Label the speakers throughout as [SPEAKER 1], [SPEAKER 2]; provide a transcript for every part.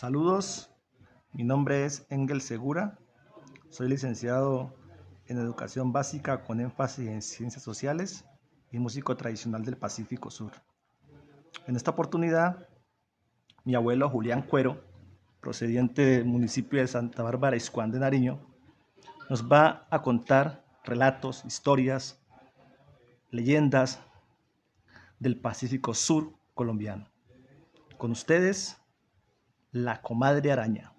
[SPEAKER 1] Saludos, mi nombre es Engel Segura, soy licenciado en Educación Básica con énfasis en Ciencias Sociales y músico tradicional del Pacífico Sur. En esta oportunidad, mi abuelo Julián Cuero, procediente del municipio de Santa Bárbara, Iscuán de Nariño, nos va a contar relatos, historias, leyendas del Pacífico Sur colombiano. Con ustedes, la comadre araña.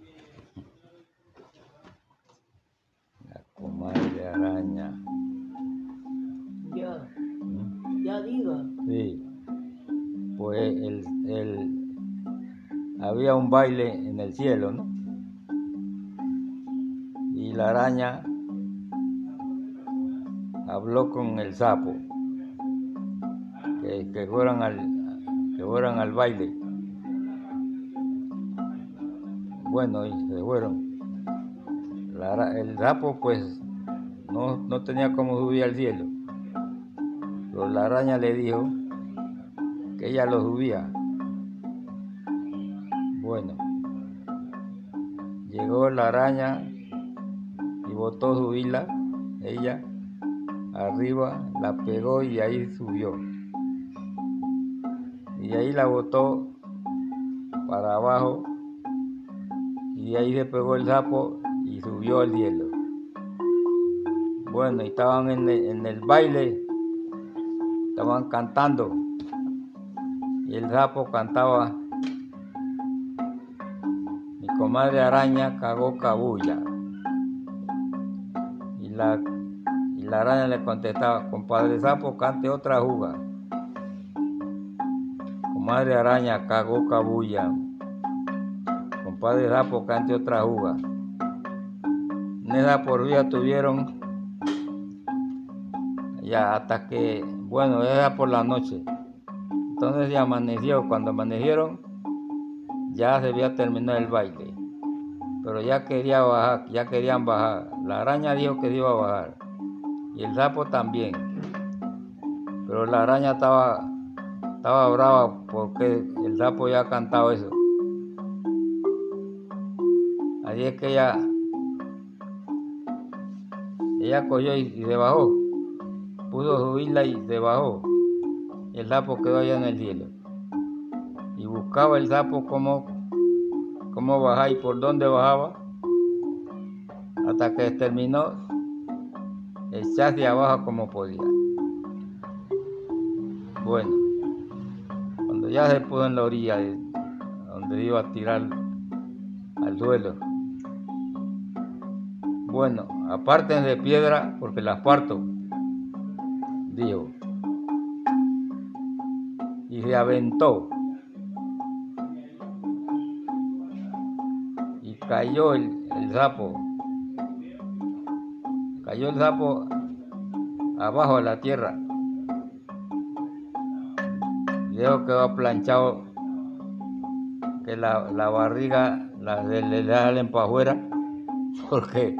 [SPEAKER 2] La comadre araña.
[SPEAKER 3] Ya, ya diga.
[SPEAKER 2] Sí. Pues el, el- había un baile en el cielo, ¿no? Y la araña habló con el sapo que, que fueran al que fueran al baile. Bueno, y se fueron. El sapo pues no, no tenía cómo subir al cielo. Pero la araña le dijo que ella lo subía. Bueno, llegó la araña y botó su hila, ella, arriba, la pegó y ahí subió. Y ahí la botó para abajo y ahí se pegó el sapo y subió al cielo. Bueno, y estaban en el, en el baile, estaban cantando. Y el sapo cantaba mi comadre araña cagó cabulla y la, y la araña le contestaba compadre sapo cante otra juga comadre araña cagó cabulla compadre sapo cante otra juga en esa por vía tuvieron ya hasta que bueno era por la noche entonces ya amaneció cuando amanecieron ya se había terminado el baile. Pero ya quería bajar, ya querían bajar. La araña dijo que se iba a bajar. Y el sapo también. Pero la araña estaba, estaba brava porque el sapo ya ha cantado eso. Así es que ella, ella cogió y, y se bajó. Pudo subirla y se bajó. El sapo quedó allá en el cielo y buscaba el sapo cómo, cómo bajaba y por dónde bajaba, hasta que terminó echarse abajo como podía. Bueno, cuando ya se puso en la orilla de donde iba a tirar al suelo, bueno, aparten de piedra porque las parto, dijo, y se aventó. y cayó el, el sapo. Cayó el sapo abajo de la tierra. Luego quedó planchado que la, la barriga la, le, le salen para afuera porque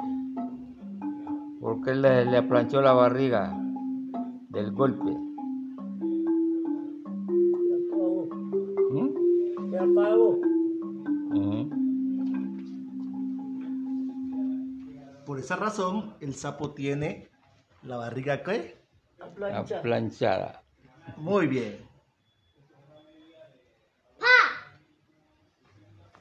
[SPEAKER 2] porque le, le planchó la barriga del golpe. ¿Mm?
[SPEAKER 3] Se.
[SPEAKER 2] Ujú.
[SPEAKER 1] Por esa razón, el sapo tiene la barriga que
[SPEAKER 3] La plancha.
[SPEAKER 2] Aplanchada.
[SPEAKER 1] muy bien.